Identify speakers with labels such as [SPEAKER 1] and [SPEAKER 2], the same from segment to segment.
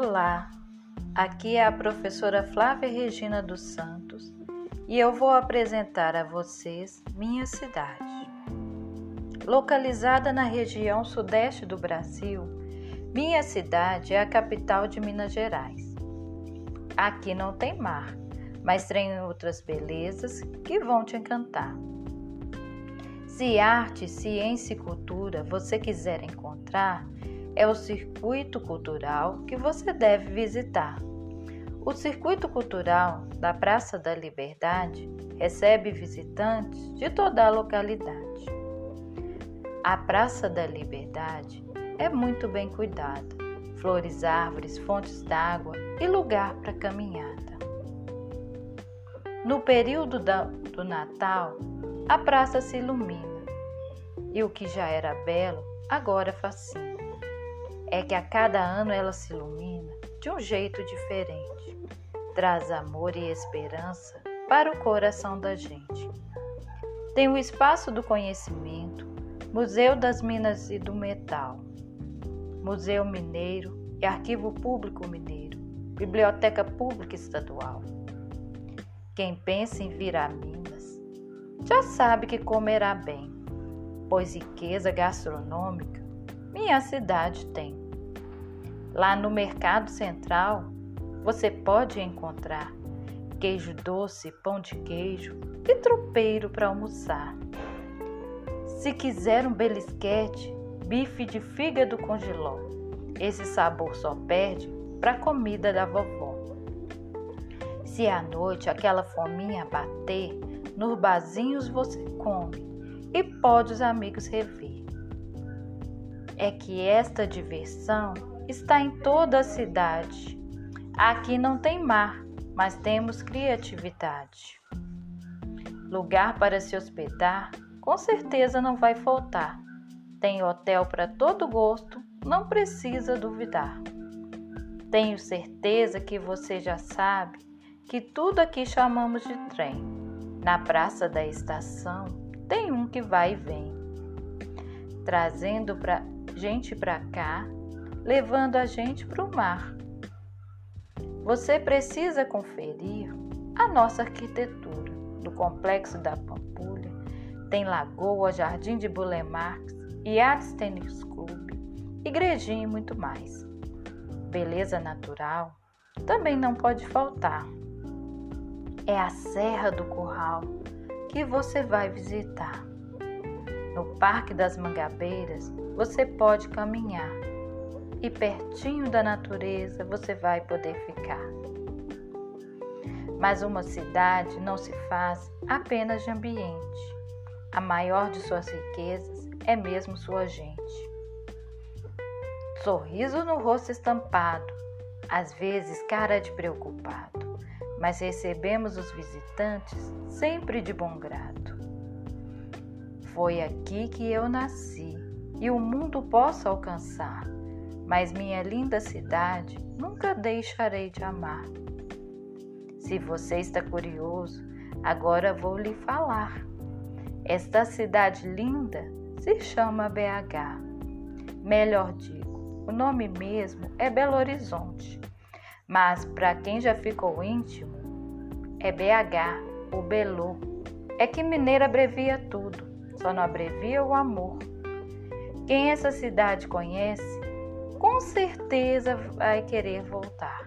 [SPEAKER 1] Olá, aqui é a professora Flávia Regina dos Santos e eu vou apresentar a vocês minha cidade. Localizada na região sudeste do Brasil, minha cidade é a capital de Minas Gerais. Aqui não tem mar, mas tem outras belezas que vão te encantar. Se arte, ciência e cultura você quiser encontrar, é o circuito cultural que você deve visitar. O circuito cultural da Praça da Liberdade recebe visitantes de toda a localidade. A Praça da Liberdade é muito bem cuidada. Flores, árvores, fontes d'água e lugar para caminhada. No período do Natal, a praça se ilumina e o que já era belo agora fascina é que a cada ano ela se ilumina de um jeito diferente, traz amor e esperança para o coração da gente. Tem o Espaço do Conhecimento, Museu das Minas e do Metal, Museu Mineiro e Arquivo Público Mineiro, Biblioteca Pública Estadual. Quem pensa em vir a Minas já sabe que comerá bem, pois riqueza gastronômica minha cidade tem. Lá no Mercado Central você pode encontrar queijo doce, pão de queijo e tropeiro para almoçar. Se quiser um belisquete, bife de fígado com giló. Esse sabor só perde para a comida da vovó. Se à noite aquela fominha bater, nos barzinhos você come e pode os amigos rever é que esta diversão está em toda a cidade. Aqui não tem mar, mas temos criatividade. Lugar para se hospedar, com certeza não vai faltar. Tem hotel para todo gosto, não precisa duvidar. Tenho certeza que você já sabe que tudo aqui chamamos de trem. Na praça da estação tem um que vai e vem, trazendo para gente para cá, levando a gente para o mar. Você precisa conferir a nossa arquitetura do Complexo da Pampulha. Tem lagoa, jardim de Bulemarx, iates tênis clube, igrejinha e muito mais. Beleza natural também não pode faltar. É a Serra do Curral que você vai visitar. No Parque das Mangabeiras você pode caminhar e pertinho da natureza você vai poder ficar. Mas uma cidade não se faz apenas de ambiente. A maior de suas riquezas é mesmo sua gente. Sorriso no rosto estampado, às vezes cara de preocupado, mas recebemos os visitantes sempre de bom grado. Foi aqui que eu nasci e o mundo posso alcançar, mas minha linda cidade nunca deixarei de amar. Se você está curioso, agora vou lhe falar. Esta cidade linda se chama BH. Melhor digo, o nome mesmo é Belo Horizonte, mas para quem já ficou íntimo, é BH, o Belo. É que mineiro abrevia tudo só não abrevia o amor. Quem essa cidade conhece, com certeza vai querer voltar.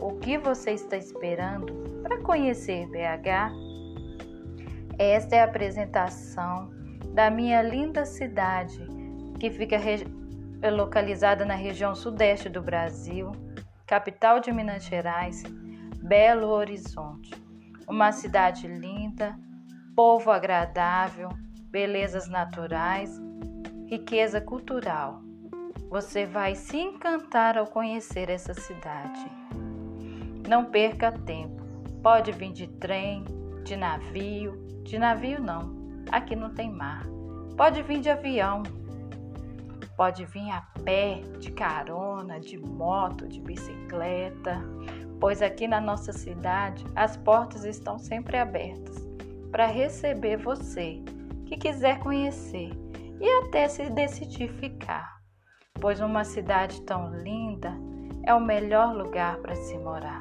[SPEAKER 1] O que você está esperando para conhecer BH? Esta é a apresentação da minha linda cidade, que fica localizada na região sudeste do Brasil, capital de Minas Gerais, Belo Horizonte. Uma cidade linda, povo agradável, belezas naturais, riqueza cultural. Você vai se encantar ao conhecer essa cidade. Não perca tempo. Pode vir de trem, de navio, de navio não. Aqui não tem mar. Pode vir de avião. Pode vir a pé, de carona, de moto, de bicicleta, pois aqui na nossa cidade as portas estão sempre abertas para receber você que quiser conhecer e até se decidir ficar, pois uma cidade tão linda é o melhor lugar para se morar.